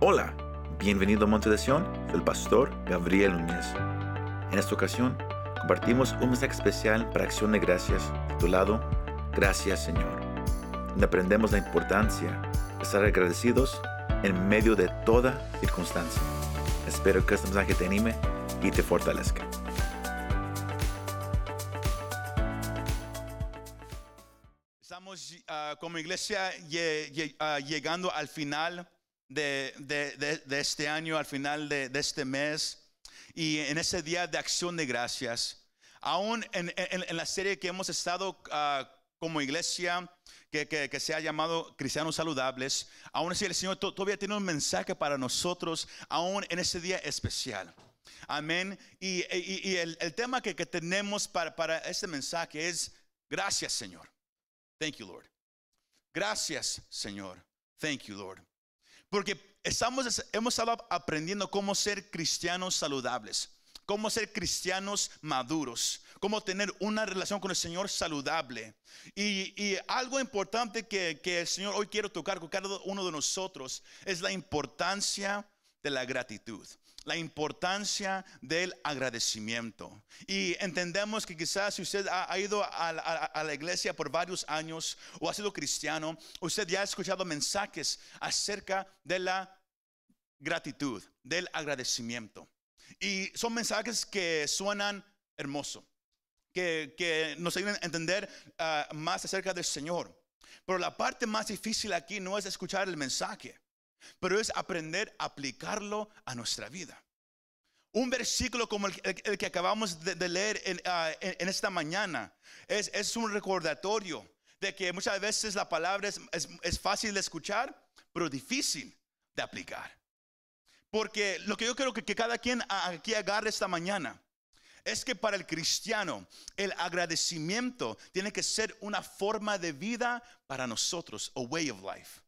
Hola, bienvenido a Monte de Sion, el pastor Gabriel Núñez. En esta ocasión compartimos un mensaje especial para Acción de Gracias titulado Gracias Señor, donde aprendemos la importancia de estar agradecidos en medio de toda circunstancia. Espero que este mensaje te anime y te fortalezca. Estamos ah, como iglesia ah, llegando al final de, de- de- de este año, al final de, este mes, y en ese día de acción de gracias, aún en, en- en la serie que hemos estado ah, como iglesia, que, que- que se ha llamado Cristianos Saludables, aún así el Señor to- todavía tiene un mensaje para nosotros, aún en ese día especial. Amén. Y, y- y el, el tema que, que tenemos para, para este mensaje es, gracias Señor. Thank you, Lord. Gracias, Señor. Thank you, Lord. Porque estamos, hemos estado aprendiendo cómo ser cristianos saludables, cómo ser cristianos maduros, cómo tener una relación con el Señor saludable. Y, algo importante que, que el Señor hoy quiere tocar con cada uno de nosotros es la importancia de la gratitud la importancia del agradecimiento. Y entendemos que quizás si usted ha, ido a la, iglesia por varios años o ha sido cristiano, usted ya ha escuchado mensajes acerca de la gratitud, del agradecimiento. Y son mensajes que suenan hermoso, que, que nos ayudan a entender ah, más acerca del Señor. Pero la parte más difícil aquí no es escuchar el mensaje, pero es aprender a aplicarlo a nuestra vida. Un versículo como el, que acabamos de, leer en, ah, en- esta mañana es, es un recordatorio de que muchas veces la palabra es, es- es fácil de escuchar, pero difícil de aplicar. Porque lo que yo creo que, que cada quien aquí agarre esta mañana es que para el cristiano el agradecimiento tiene que ser una forma de vida para nosotros, a way of life.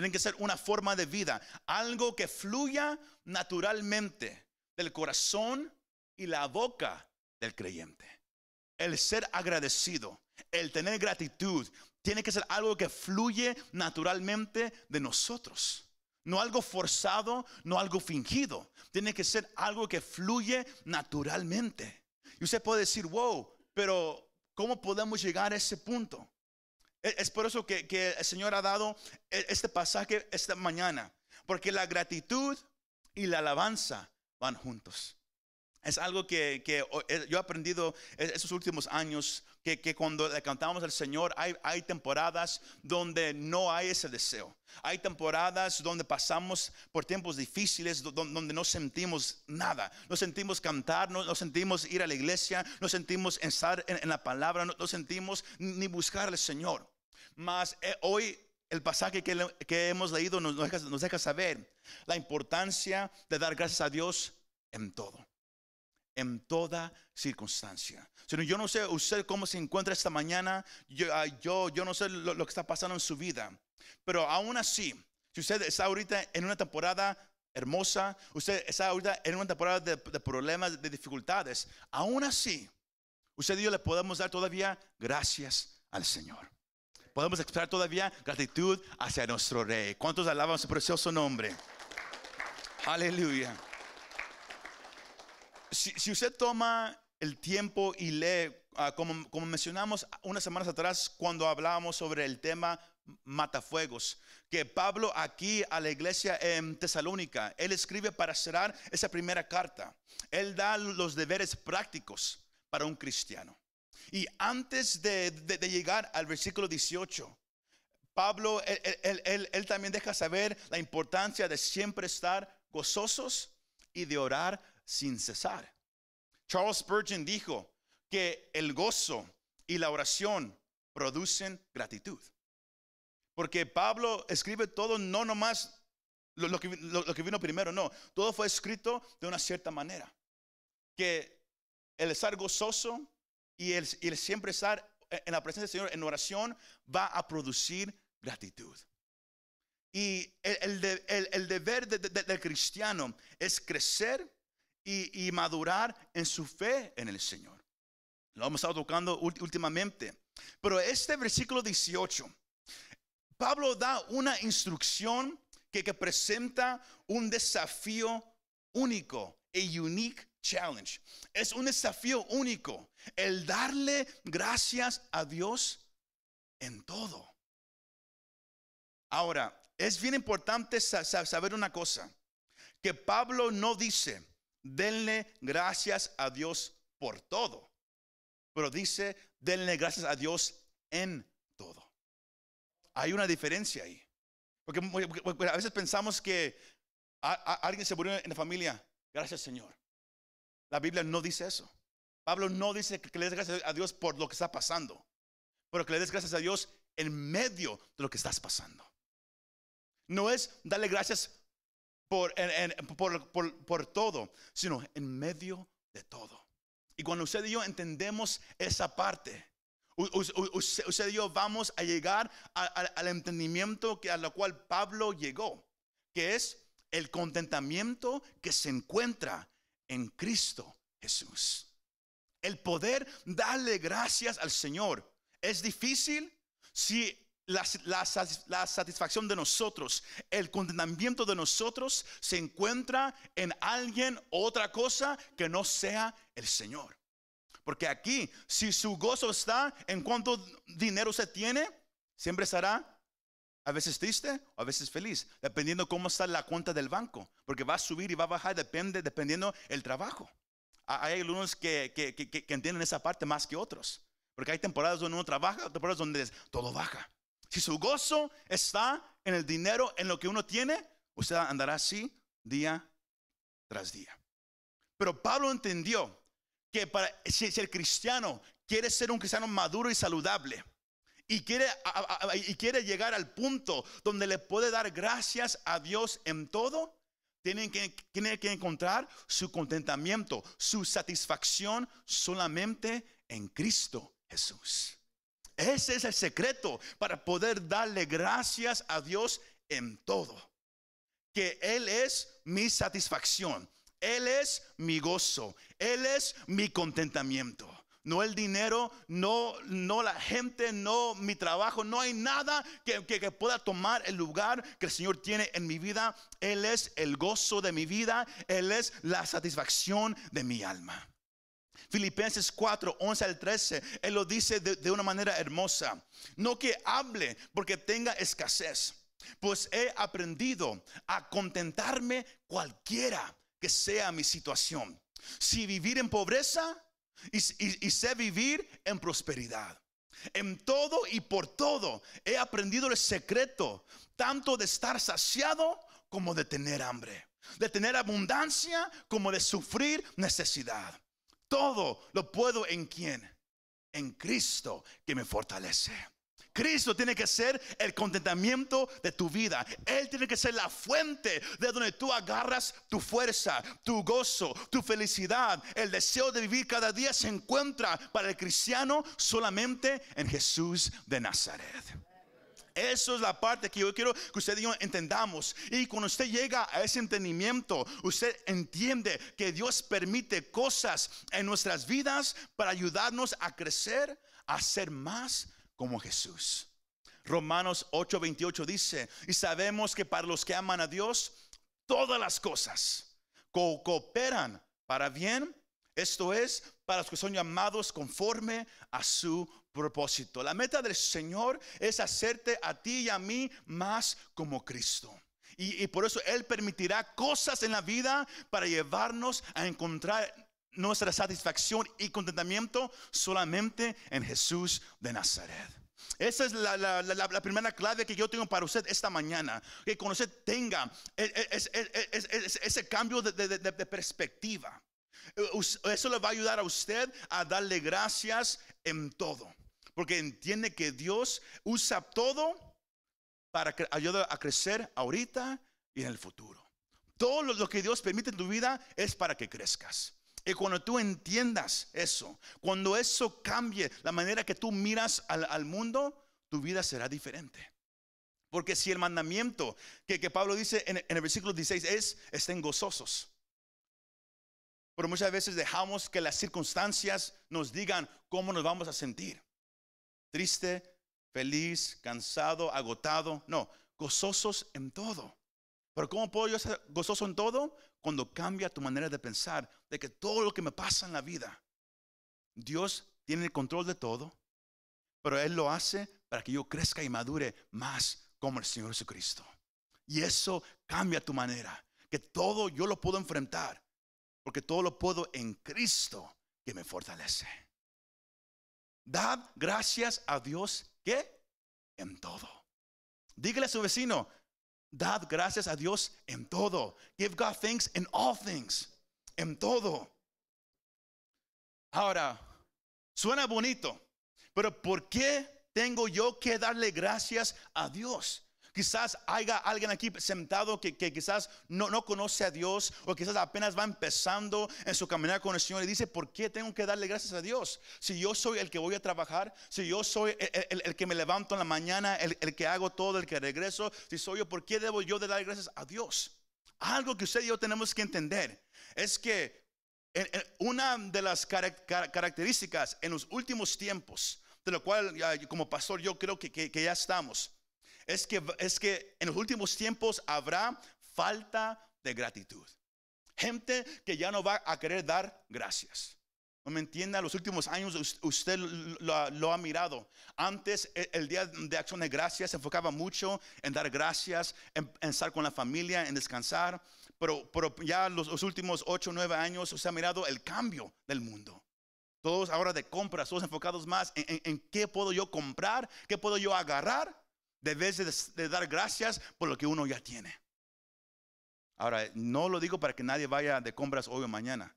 Tiene que ser una forma de vida, algo que fluya naturalmente del corazón y la boca del creyente. El ser agradecido, el tener gratitud, tiene que ser algo que fluye naturalmente de nosotros. No algo forzado, no algo fingido. Tiene que ser algo que fluye naturalmente. Y usted puede decir, wow, pero ¿cómo podemos llegar a ese punto? Es por eso que, el Señor ha dado e- este pasaje esta mañana. Porque la gratitud y la alabanza van juntos. Es algo que, eh, yo he aprendido en estos últimos años, que, cuando le cantamos al Señor hay, temporadas donde no hay ese deseo. Hay temporadas donde pasamos por tiempos difíciles, do- don- donde no sentimos nada. No sentimos cantar, no, sentimos ir a la iglesia, no sentimos estar en, en la palabra, no, no sentimos ni buscar al Señor. Mas eh, hoy el pasaje que, que hemos leído nos, nos deja, nos deja saber la importancia de dar gracias a Dios en todo en toda circunstancia. Sino yo no sé usted cómo se encuentra esta mañana, yo, ah, yo, yo no sé lo, lo que está pasando en su vida, pero aún así, si usted está ahorita en una temporada hermosa, usted está ahorita en una temporada de, de problemas, de dificultades, aún así, usted y yo le podemos dar todavía gracias al Señor. Podemos expresar todavía gratitud hacia nuestro Rey. ¿Cuántos alaban su precioso nombre? Aleluya si, usted toma el tiempo y lee, ah, como, como mencionamos unas semanas atrás cuando hablábamos sobre el tema matafuegos, que Pablo aquí a la iglesia en Tesalónica, él escribe para cerrar esa primera carta. Él da los deberes prácticos para un cristiano. Y antes de, de- llegar al versículo 18, Pablo, él, él- él- él- también deja saber la importancia de siempre estar gozosos y de orar sin cesar. Charles Spurgeon dijo que el gozo y la oración producen gratitud. Porque Pablo escribe todo, no nomás lo, que, lo- lo que vino primero, no, todo fue escrito de una cierta manera. Que el estar gozoso y el, siempre estar en la presencia del Señor en oración va a producir gratitud. Y el, de- el- deber de- de- del cristiano es crecer y, madurar en su fe en el Señor. Lo hemos estado tocando últimamente. Pero este versículo 18, Pablo da una instrucción que, que presenta un desafío único, a unique challenge. Es un desafío único el darle gracias a Dios en todo. Ahora, es bien importante saber una cosa, que Pablo no dice, denle gracias a Dios por todo, pero dice, denle gracias a Dios en todo. Hay una diferencia ahí. Porque, a veces pensamos que alguien se murió en la familia, gracias Señor. La Biblia no dice eso. Pablo no dice que le des gracias a Dios por lo que está pasando, pero que le des gracias a Dios en medio de lo que estás pasando. No es darle gracias por, por, todo, sino en medio de todo. Y cuando usted y yo entendemos esa parte, usted y yo vamos a llegar al entendimiento que, a lo cual Pablo llegó, que es el contentamiento que se encuentra en Cristo Jesús. El poder darle gracias al Señor es difícil si la, satisfacción de nosotros, el contentamiento de nosotros se encuentra en alguien o otra cosa que no sea el Señor. Porque aquí, si su gozo está en cuánto dinero se tiene, siempre estará a veces triste o a veces feliz, dependiendo cómo está la cuenta del banco, porque va a subir y va a bajar, depende, dependiendo el trabajo. Hay algunos que, que, que, entienden esa parte más que otros, porque hay temporadas donde uno trabaja, temporadas donde todo baja. Si su gozo está en el dinero, en lo que uno tiene, usted andará así día tras día. Pero Pablo entendió que para, si el cristiano quiere ser un cristiano maduro y saludable, y quiere, y quiere llegar al punto donde le puede dar gracias a Dios en todo, tiene que, que encontrar su contentamiento, su satisfacción solamente en Cristo Jesús. Ese es el secreto para poder darle gracias a Dios en todo. Que Él es mi satisfacción, Él es mi gozo, Él es mi contentamiento no el dinero, no, no la gente, no mi trabajo, no hay nada que, pueda tomar el lugar que el Señor tiene en mi vida. Él es el gozo de mi vida, Él es la satisfacción de mi alma. Filipenses 4, 11 al 13, Él lo dice de, de una manera hermosa. No que hable porque tenga escasez, pues he aprendido a contentarme cualquiera que sea mi situación. Si vivir en pobreza, y, sé vivir en prosperidad. En todo y por todo he aprendido el secreto, tanto de estar saciado como de tener hambre, de tener abundancia como de sufrir necesidad. Todo lo puedo en quien, en Cristo que me fortalece. Cristo tiene que ser el contentamiento de tu vida. Él tiene que ser la fuente de donde tú agarras tu fuerza, tu gozo, tu felicidad. El deseo de vivir cada día se encuentra para el cristiano solamente en Jesús de Nazaret. Eso es la parte que yo quiero que usted y yo entendamos. Y cuando usted llega a ese entendimiento, usted entiende que Dios permite cosas en nuestras vidas para ayudarnos a crecer, a ser más como Jesús. Romanos 8:28 dice, y sabemos que para los que aman a Dios, todas las cosas cooperan para bien, esto es, para los que son llamados conforme a su propósito. La meta del Señor es hacerte a ti y a mí más como Cristo. Y, y por eso Él permitirá cosas en la vida para llevarnos a encontrar nuestra satisfacción y contentamiento solamente en Jesús de Nazaret. Esa es la, primera clave que yo tengo para usted esta mañana. Que cuando usted tenga e, e, ese cambio de, perspectiva, eso le va a ayudar a usted a darle gracias en todo. Porque entiende que Dios usa todo para ayudar a crecer ahorita y en el futuro. Todo lo que Dios permite en tu vida es para que crezcas. Y cuando tú entiendas eso, cuando eso cambie la manera que tú miras al, mundo, tu vida será diferente. Porque si el mandamiento que, Pablo dice en, el versículo 16 es, estén gozosos. Pero muchas veces dejamos que las circunstancias nos digan cómo nos vamos a sentir. Triste, feliz, cansado, agotado. No, gozosos en todo. Pero ¿cómo puedo yo ser gozoso en todo? Cuando cambia tu manera de pensar, de que todo lo que me pasa en la vida, Dios tiene el control de todo, pero Él lo hace para que yo crezca y madure más como el Señor Jesucristo. Y eso cambia tu manera, que todo yo lo puedo enfrentar, porque todo lo puedo en Cristo que me fortalece. Dad gracias a Dios que en todo. Dígale a su vecino, dad gracias a Dios en todo. Give God thanks in all things. En todo. Ahora, suena bonito, pero ¿por qué tengo yo que darle gracias a Dios? Quizás haya alguien aquí sentado que, quizás no, no, conoce a Dios o quizás apenas va empezando en su caminar con el Señor y dice, ¿por qué tengo que darle gracias a Dios? Si yo soy el que voy a trabajar, si yo soy el, que me levanto en la mañana, el, que hago todo, el que regreso, si soy yo, ¿por qué debo yo de dar gracias a Dios? Algo que usted y yo tenemos que entender es que una de las características en los últimos tiempos, de lo cual como pastor yo creo que, que ya estamos, es que, es que en los últimos tiempos habrá falta de gratitud. Gente que ya no va a querer dar gracias. No me entienda, los últimos años usted lo, ha mirado. Antes e, el, día de acción de gracias se enfocaba mucho en dar gracias, en, estar con la familia, en descansar. Pero, pero ya los, últimos 8 o 9 años usted ha mirado el cambio del mundo. Todos ahora de compras, todos enfocados más en, en qué puedo yo comprar, qué puedo yo agarrar debes de, dar gracias por lo que uno ya tiene. Ahora, no lo digo para que nadie vaya de compras hoy o mañana,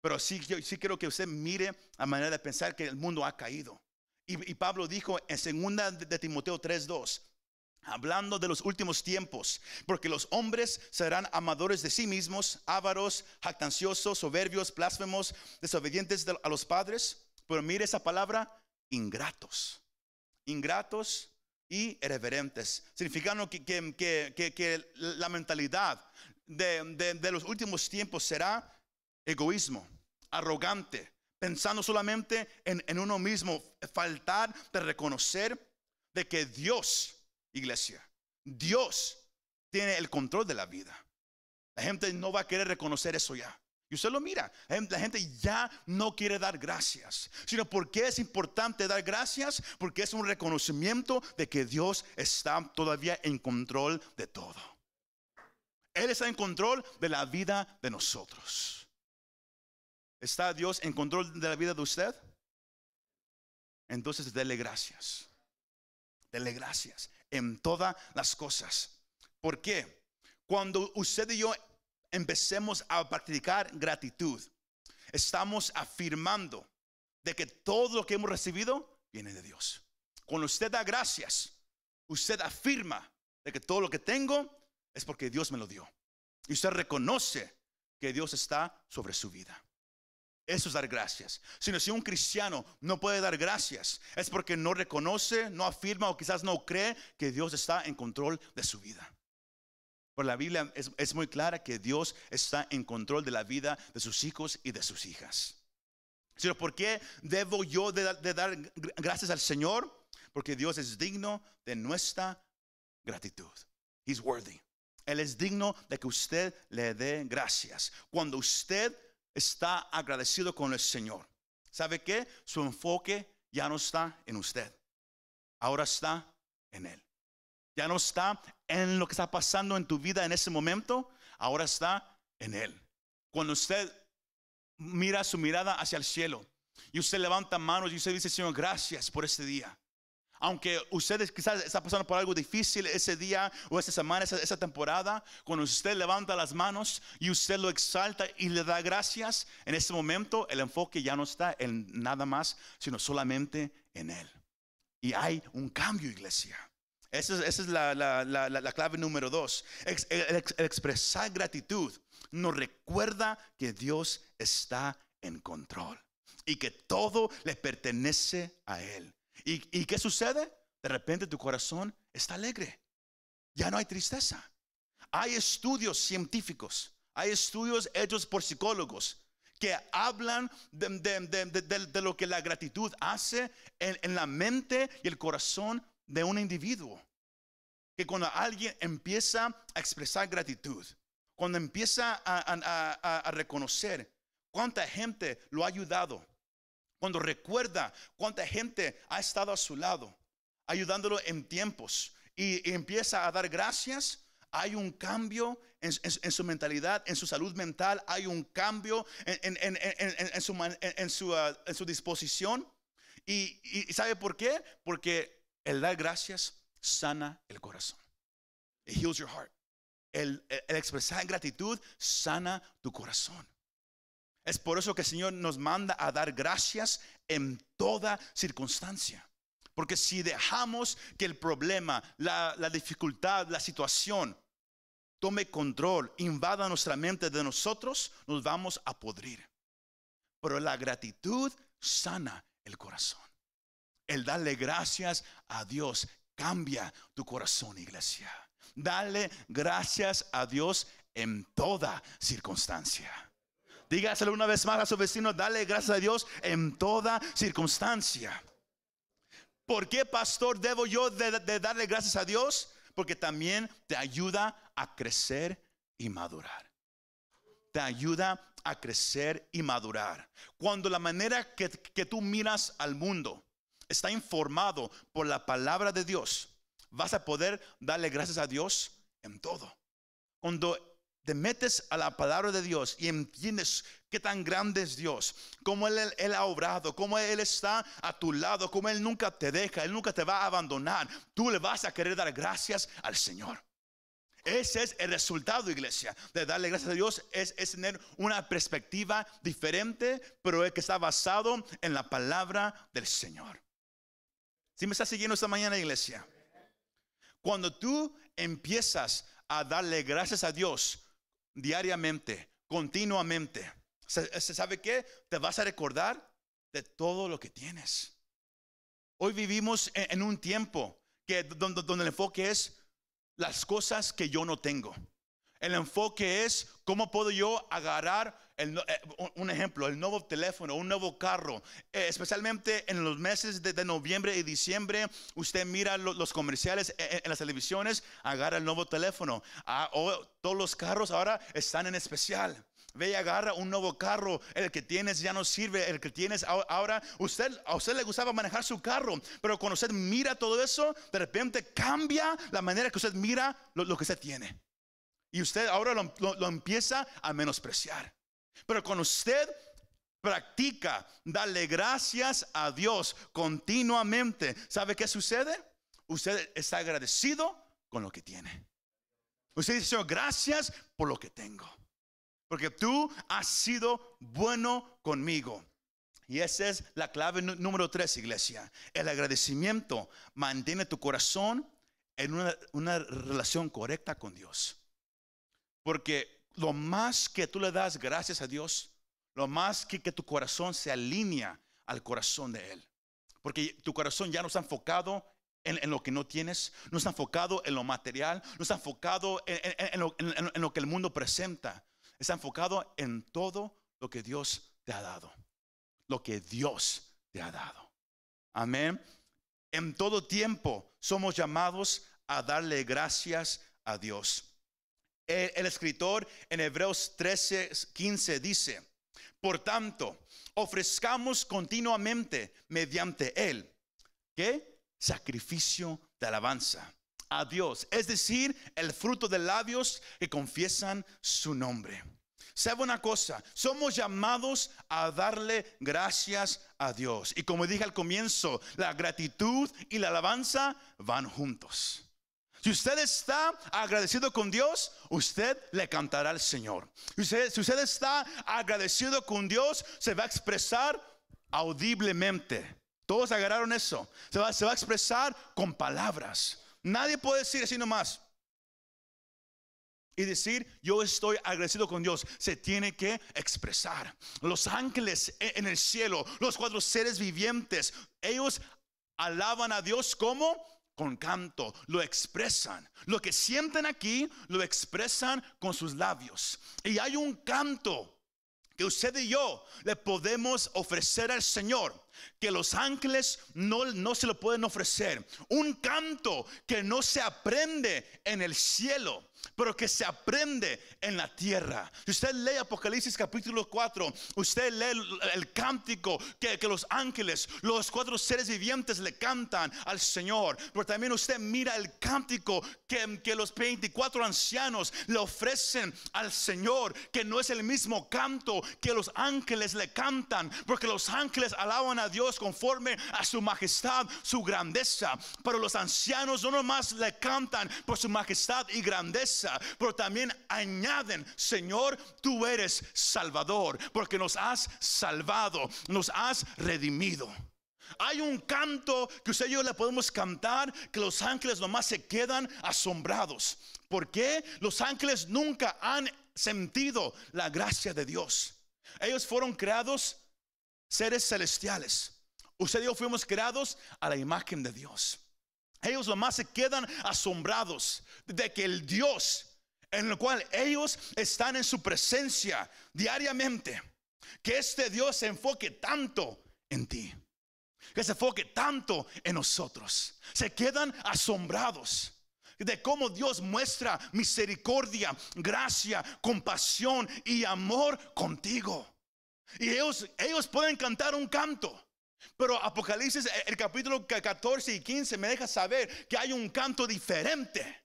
pero sí, sí quiero que usted mire a manera de pensar que el mundo ha caído. Y, Pablo dijo en segunda de Timoteo 3:2, hablando de los últimos tiempos, porque los hombres serán amadores de sí mismos, ávaros, jactanciosos, soberbios, blasfemos, desobedientes a los padres. Pero mire esa palabra, ingratos. Ingratos y irreverentes, significando que, que, la mentalidad de, los últimos tiempos será egoísmo, arrogante, pensando solamente en, en uno mismo, faltar de reconocer de que Dios, iglesia, Dios tiene el control de la vida. La gente no va a querer reconocer eso ya. Y usted lo mira, la gente ya no quiere dar gracias, sino porque es importante dar gracias, porque es un reconocimiento de que Dios está todavía en control de todo. Él está en control de la vida de nosotros. ¿Está Dios en control de la vida de usted? Entonces dele gracias. Dele gracias en todas las cosas. ¿Por qué? Cuando usted y yo empecemos a practicar gratitud, estamos afirmando de que todo lo que hemos recibido viene de Dios. Cuando usted da gracias, usted afirma de que todo lo que tengo es porque Dios me lo dio. Y usted reconoce que Dios está sobre su vida. Eso es dar gracias. Si un cristiano no puede dar gracias, es porque no reconoce, no afirma o quizás no cree que Dios está en control de su vida. Por la Biblia es, muy clara que Dios está en control de la vida de sus hijos y de sus hijas. Sino, ¿por qué debo yo de, dar gracias al Señor? Porque Dios es digno de nuestra gratitud. He's worthy. Él es digno de que usted le dé gracias. Cuando usted está agradecido con el Señor, ¿sabe qué? Su enfoque ya no está en usted. Ahora está en Él. Ya no está en lo que está pasando en tu vida en ese momento, ahora está en Él. Cuando usted mira su mirada hacia el cielo y usted levanta manos y usted dice, Señor, gracias por este día. Aunque usted quizás está pasando por algo difícil ese día o esa semana, esa, temporada, cuando usted levanta las manos y usted lo exalta y le da gracias, en ese momento el enfoque ya no está en nada más, sino solamente en Él. Y hay un cambio, iglesia. Esa es, la, clave número dos. expresar gratitud nos recuerda que Dios está en control y que todo le pertenece a Él. ¿Y, ¿Y qué sucede? De repente tu corazón está alegre. Ya no hay tristeza. Hay estudios científicos, hay estudios hechos por psicólogos que hablan de, lo que la gratitud hace en, en, la mente y el corazón de un individuo. que cuando alguien empieza a expresar gratitud, cuando empieza a, reconocer cuánta gente lo ha ayudado, cuando recuerda cuánta gente ha estado a su lado, ayudándolo en tiempos y, empieza a dar gracias, hay un cambio en, su mentalidad, en su salud mental, hay un cambio en, su, disposición. Y ¿sabe por qué? Porque el dar gracias sana el corazón. It heals your heart. El, expresar gratitud sana tu corazón. Es por eso que el Señor nos manda a dar gracias en toda circunstancia. Porque si dejamos que el problema, la dificultad, la situación tome control, invada nuestra mente de nosotros, nos vamos a podrir. Pero la gratitud sana el corazón. El darle gracias a Dios cambia tu corazón, iglesia. Dale gracias a Dios en toda circunstancia. Dígaselo una vez más a su vecino, dale gracias a Dios en toda circunstancia. ¿Por qué, pastor, debo yo de, darle gracias a Dios? Porque también te ayuda a crecer y madurar. Te ayuda a crecer y madurar. Cuando la manera que tú miras al mundo está informado por la palabra de Dios, vas a poder darle gracias a Dios en todo. Cuando te metes a la palabra de Dios y entiendes qué tan grande es Dios, cómo él, ha obrado, cómo Él está a tu lado, cómo Él nunca te deja, Él nunca te va a abandonar, tú le vas a querer dar gracias al Señor. Ese es el resultado, iglesia, de darle gracias a Dios, es, es tener una perspectiva diferente, pero que está basado en la palabra del Señor. Si me estás siguiendo esta mañana, iglesia? Cuando tú empiezas a darle gracias a Dios diariamente, continuamente, ¿se, se sabe qué? Te vas a recordar de todo lo que tienes. Hoy vivimos en, un tiempo que donde el enfoque es las cosas que yo no tengo. El enfoque es cómo puedo yo agarrar eh, un- ejemplo, el nuevo teléfono, un nuevo carro, Eh, especialmente en los meses de, noviembre y diciembre. Usted mira lo- los comerciales en, en las televisiones, agarra el nuevo teléfono. Ah, todos los carros ahora están en especial. Ve y agarra un nuevo carro. El que tienes ya no sirve. El que tienes ahora- usted, a usted le gustaba manejar su carro, pero cuando usted mira todo eso, de repente cambia la manera que usted mira lo, que usted tiene. Y usted ahora lo empieza a menospreciar. Pero cuando usted practica darle gracias a Dios continuamente, ¿sabe qué sucede? Usted está agradecido con lo que tiene. Usted dice, Señor, gracias por lo que tengo. Porque tú has sido bueno conmigo. Y esa es la clave nú- número tres, iglesia. El agradecimiento mantiene tu corazón en una, una relación correcta con Dios. Porque lo más que tú le das gracias a Dios, lo más que, que tu corazón se alinea al corazón de Él. Porque tu corazón ya no está enfocado en, en lo que no tienes, no está enfocado en lo material, no está enfocado en, en- lo, en lo que el mundo presenta. Está enfocado en todo lo que Dios te ha dado. Lo que Dios te ha dado. Amén. En todo tiempo somos llamados a darle gracias a Dios. El, escritor en Hebreos 13, 15 dice, por tanto, ofrezcamos continuamente mediante él, ¿qué? Sacrificio de alabanza a Dios, es decir, el fruto de labios que confiesan su nombre. ¿Sabe una cosa? Somos llamados a darle gracias a Dios. Y como dije al comienzo, la gratitud y la alabanza van juntos. Si usted está agradecido con Dios, usted le cantará al Señor. Si usted está agradecido con Dios, se va a expresar audiblemente. Todos agarraron eso. Se va, se va a expresar con palabras. Nadie puede decir así nomás. Y decir, yo estoy agradecido con Dios, se tiene que expresar. Los ángeles e- en el cielo, los cuatro seres vivientes, ellos alaban a Dios como con canto, lo expresan. Lo que sienten aquí, lo expresan con sus labios. Y hay un canto que usted y yo le podemos ofrecer al Señor que los ángeles no, no se lo pueden ofrecer. Un canto que no se aprende en el cielo pero que se aprende en la tierra. Si usted lee Apocalipsis capítulo 4, usted lee el, cántico que, los ángeles, los cuatro seres vivientes le cantan al Señor, pero también usted mira el cántico que, que los 24 ancianos le ofrecen al Señor, que no es el mismo canto que los ángeles le cantan, porque los ángeles alaban a Dios conforme a su majestad, su grandeza, pero los ancianos no nomás le cantan por su majestad y grandeza, pero también añaden, Señor, tú eres Salvador, porque nos has salvado, nos has redimido. Hay un canto que usted y yo le podemos cantar que los ángeles nomás se quedan asombrados. porque Los ángeles nunca han sentido la gracia de Dios. Ellos fueron creados seres celestiales. Usted y yo fuimos creados a la imagen de Dios. Ellos nomás se quedan asombrados de que el Dios en el cual ellos están en su presencia diariamente, que este Dios se enfoque tanto en ti, que se enfoque tanto en nosotros. Se quedan asombrados de cómo Dios muestra misericordia, gracia, compasión y amor contigo. Y ellos, ellos pueden cantar un canto. Pero Apocalipsis, el capítulo 14 y 15 me deja saber que hay un canto diferente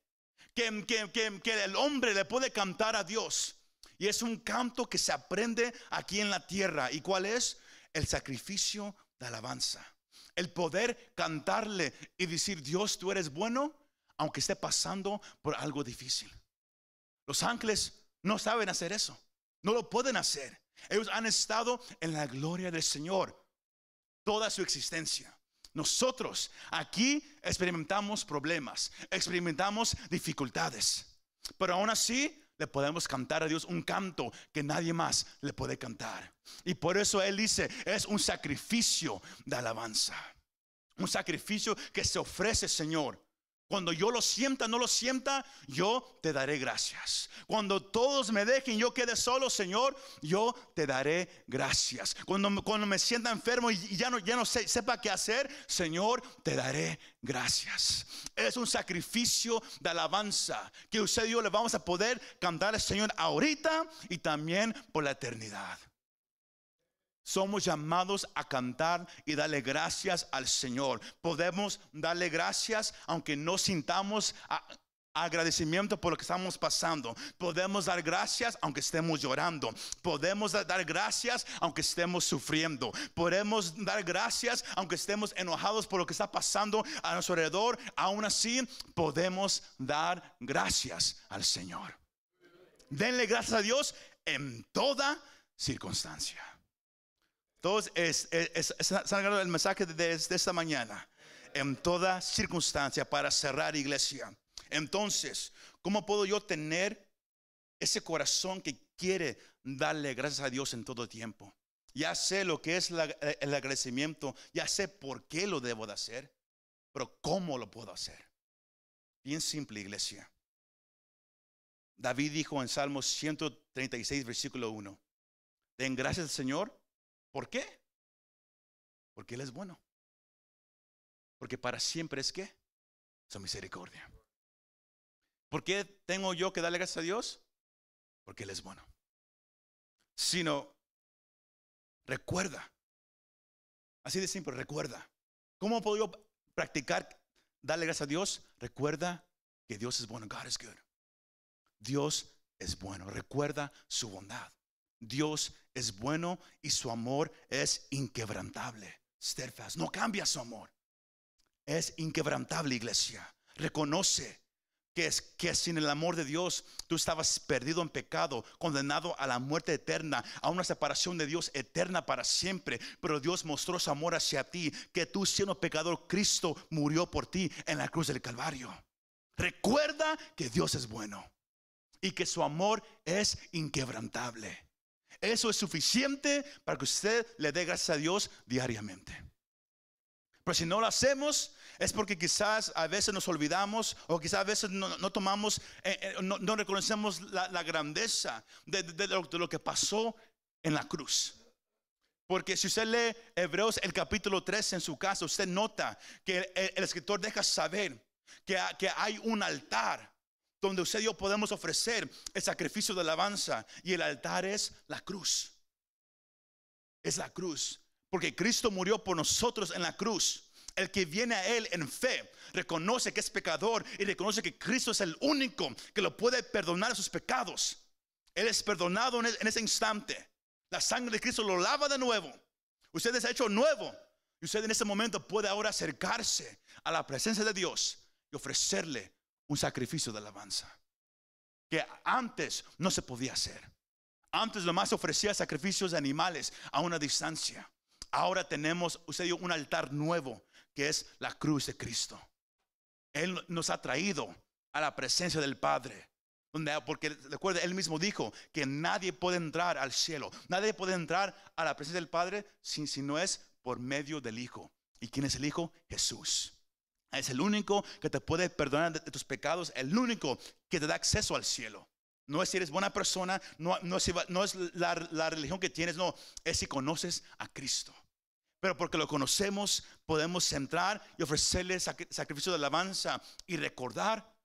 que, el hombre le puede cantar a Dios. Y es un canto que se aprende aquí en la tierra. ¿Y cuál es? El sacrificio de alabanza. El poder cantarle y decir, Dios, tú eres bueno, aunque esté pasando por algo difícil. Los ángeles no saben hacer eso. No lo pueden hacer. Ellos han estado en la gloria del Señor toda su existencia. Nosotros aquí experimentamos problemas, experimentamos dificultades, pero aún así le podemos cantar a Dios un canto que nadie más le puede cantar. Y por eso Él dice, es un sacrificio de alabanza, un sacrificio que se ofrece, Señor, cuando yo lo sienta, no lo sienta, yo te daré gracias. Cuando todos me dejen, yo quede solo, Señor, yo te daré gracias. Cuando, cuando me sienta enfermo y ya no, ya no sepa qué hacer, Señor, te daré gracias. Es un sacrificio de alabanza que usted y yo le vamos a poder cantar al Señor ahorita y también por la eternidad. Somos llamados a cantar y darle gracias al Señor. Podemos darle gracias aunque no sintamos agradecimiento por lo que estamos pasando. Podemos dar gracias aunque estemos llorando. Podemos dar gracias aunque estemos sufriendo. Podemos dar gracias aunque estemos enojados por lo que está pasando a nuestro alrededor. Aún así, podemos dar gracias al Señor. Denle gracias a Dios en toda circunstancia. Todos es, es, el mensaje de, esta mañana. En toda circunstancia para cerrar iglesia. Entonces, ¿cómo puedo yo tener ese corazón que quiere darle gracias a Dios en todo tiempo? Ya sé lo que es el agradecimiento, ya sé por qué lo debo de hacer, pero ¿cómo lo puedo hacer? Bien simple, iglesia. David dijo en Salmos 136, versículo 1, den gracias al Señor ¿Por qué? Porque Él es bueno. Porque para siempre es que su misericordia. ¿Por qué tengo yo que darle gracias a Dios? Porque Él es bueno. Sino, recuerda. Así de simple, recuerda. ¿Cómo puedo yo practicar darle gracias a Dios? Recuerda que Dios es bueno. God is good. Dios es bueno. Recuerda su bondad. Dios es bueno y su amor es inquebrantable. Steadfast. No cambia su amor. Es inquebrantable, iglesia. Reconoce que, es, que sin el amor de Dios tú estabas perdido en pecado, condenado a la muerte eterna, a una separación de Dios eterna para siempre. Pero Dios mostró su amor hacia ti, que tú siendo pecador, Cristo murió por ti en la cruz del Calvario. Recuerda que Dios es bueno y que su amor es inquebrantable. Eso es suficiente para que usted le dé gracias a Dios diariamente. Pero si no lo hacemos, es porque quizás a veces nos olvidamos o quizás a veces no, tomamos, eh, eh, no, reconocemos la, grandeza de, lo, que pasó en la cruz. Porque si usted lee Hebreos el capítulo 3 en su casa, usted nota que el, escritor deja saber que, que hay un altar donde usted y yo podemos ofrecer el sacrificio de alabanza. Y el altar es la cruz. Es la cruz. Porque Cristo murió por nosotros en la cruz. El que viene a Él en fe reconoce que es pecador y reconoce que Cristo es el único que lo puede perdonar sus pecados. Él es perdonado en ese instante. La sangre de Cristo lo lava de nuevo. Usted es hecho nuevo. Y usted en ese momento puede ahora acercarse a la presencia de Dios y ofrecerle un sacrificio de alabanza. Que antes no se podía hacer. Antes nomás ofrecía sacrificios de animales a una distancia. Ahora tenemos, usted un altar nuevo que es la cruz de Cristo. Él nos ha traído a la presencia del Padre. Porque recuerda, él mismo dijo que nadie puede entrar al cielo, nadie puede entrar a la presencia del Padre si, si no es por medio del Hijo. ¿Y quién es el Hijo? Jesús. Es el único que te puede perdonar de, tus pecados, el único que te da acceso al cielo. No es si eres buena persona, no, no, es, la, religión que tienes, no, es si conoces a Cristo. Pero porque lo conocemos, podemos entrar y ofrecerle sacrificio de alabanza y recordar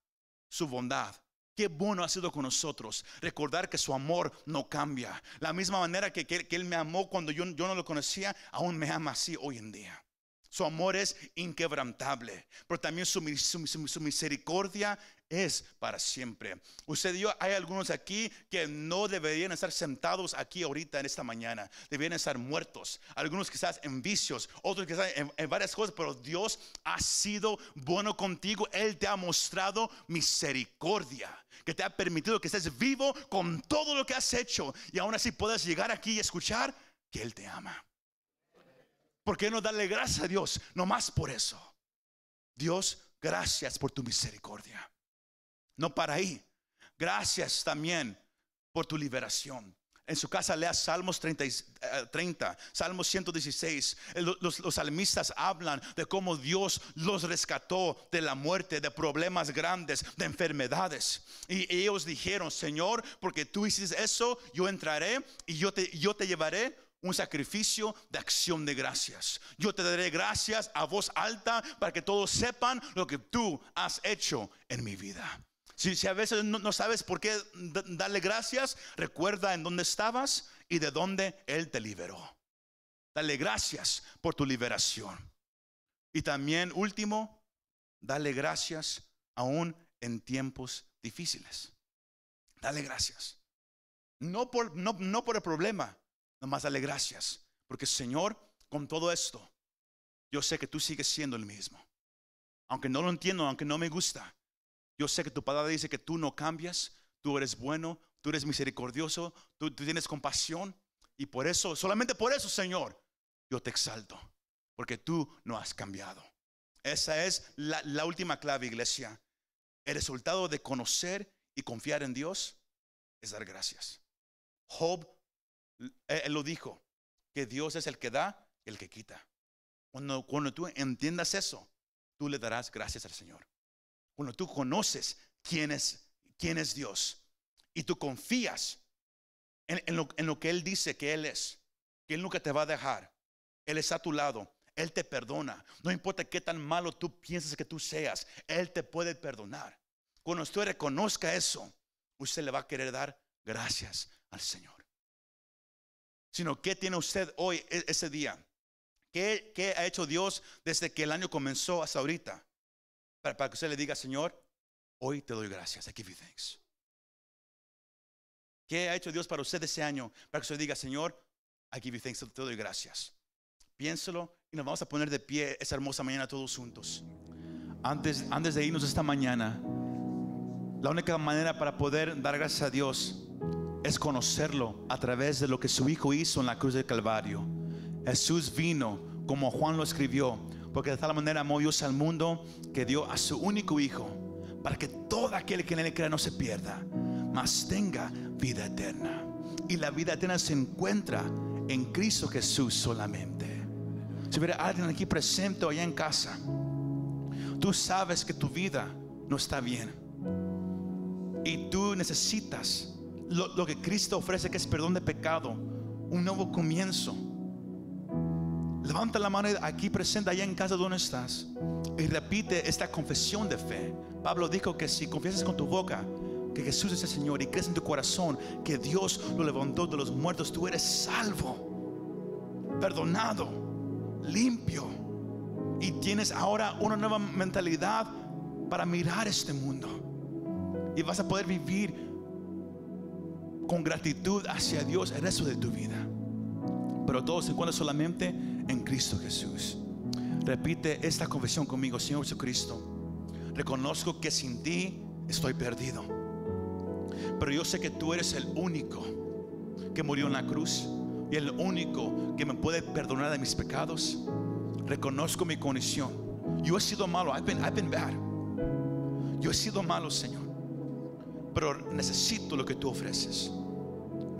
su bondad. Qué bueno ha sido con nosotros. Recordar que su amor no cambia. La misma manera que, que, Él me amó cuando yo, yo no lo conocía, aún me ama así hoy en día. Su amor es inquebrantable, pero también su, misericordia es para siempre. Usted y yo, hay algunos aquí que no deberían estar sentados aquí ahorita en esta mañana. Deberían estar muertos. Algunos quizás en vicios, otros quizás en, en varias cosas, pero Dios ha sido bueno contigo. Él te ha mostrado misericordia, que te ha permitido que estés vivo con todo lo que has hecho y aún así puedas llegar aquí y escuchar que Él te ama. ¿Por qué no darle gracias a Dios? No más por eso. Dios, gracias por tu misericordia. No para ahí. Gracias también por tu liberación. En su casa lea Salmos 30, 30 eh, Salmos 116. Los, los, salmistas hablan de cómo Dios los rescató de la muerte, de problemas grandes, de enfermedades. Y ellos dijeron, Señor, porque tú hiciste eso, yo entraré y yo te, yo te llevaré un sacrificio de acción de gracias. Yo te daré gracias a voz alta para que todos sepan lo que tú has hecho en mi vida. Si, a veces no, sabes por qué darle gracias, recuerda en dónde estabas y de dónde Él te liberó. Dale gracias por tu liberación. Y también, último, dale gracias aún en tiempos difíciles. Dale gracias. No por, no por el problema, Nomás dale gracias. Porque Señor, con todo esto, yo sé que tú sigues siendo el mismo. Aunque no lo entiendo, aunque no me gusta. Yo sé que tu palabra dice que tú no cambias, tú eres bueno, tú eres misericordioso, tú, tienes compasión. Y por eso, solamente por eso, Señor, yo te exalto. Porque tú no has cambiado. Esa es la, la última clave, iglesia. El resultado de conocer y confiar en Dios es dar gracias. Job él lo dijo, que Dios es el que da el que quita. Cuando, cuando tú entiendas eso, tú le darás gracias al Señor. Cuando tú conoces quién es, quién es Dios y tú confías en, lo, en lo que Él dice que Él es, que Él nunca te va a dejar, Él está a tu lado, Él te perdona. No importa qué tan malo tú pienses que tú seas, Él te puede perdonar. Cuando usted reconozca eso, usted le va a querer dar gracias al Señor sino qué tiene usted hoy, e, ese día. ¿Qué, ¿Qué, ha hecho Dios desde que el año comenzó hasta ahorita? Para, para, que usted le diga, Señor, hoy te doy gracias. I give you thanks. ¿Qué ha hecho Dios para usted ese año? Para que usted diga, Señor, I give you thanks, te doy gracias. Piénselo y nos vamos a poner de pie esa hermosa mañana todos juntos. Antes, antes de irnos esta mañana, la única manera para poder dar gracias a Dios es conocerlo a través de lo que su Hijo hizo en la cruz del Calvario. Jesús vino como Juan lo escribió, porque de tal manera amó Dios al mundo que dio a su único Hijo, para que todo aquel que en él crea no se pierda, mas tenga vida eterna. Y la vida eterna se encuentra en Cristo Jesús solamente. Si hubiera alguien aquí presente o allá en casa, tú sabes que tu vida no está bien. Y tú necesitas lo, que Cristo ofrece, que es perdón de pecado, un nuevo comienzo. Levanta la mano aquí presente, allá en casa donde estás, y repite esta confesión de fe. Pablo dijo que si confiesas con tu boca que Jesús es el Señor y crees en tu corazón que Dios lo levantó de los muertos, tú eres salvo, perdonado, limpio y tienes ahora una nueva mentalidad para mirar este mundo. Y vas a poder vivir con gratitud hacia Dios el resto de tu vida. Pero todo se encuentra solamente en Cristo Jesús. Repite esta confesión conmigo, Señor Jesucristo. Reconozco que sin ti estoy perdido. Pero yo sé que tú eres el único que murió en la cruz y el único que me puede perdonar de mis pecados. Reconozco mi condición. Yo he sido malo. I've been, I've been bad. Yo he sido malo, Señor. Pero necesito lo que tú ofreces.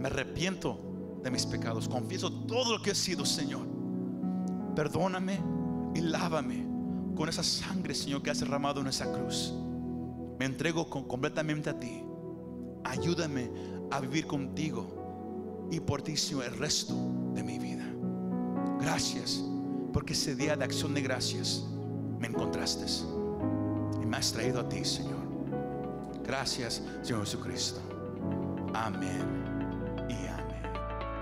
Me arrepiento de mis pecados. Confieso todo lo que he sido, Señor. Perdóname y lávame con esa sangre, Señor, que has derramado en esa cruz. Me entrego completamente a ti. Ayúdame a vivir contigo y por ti, Señor, el resto de mi vida. Gracias, porque ese día de acción de gracias me encontraste y me has traído a ti, Señor. Gracias, Señor Jesucristo. Amén.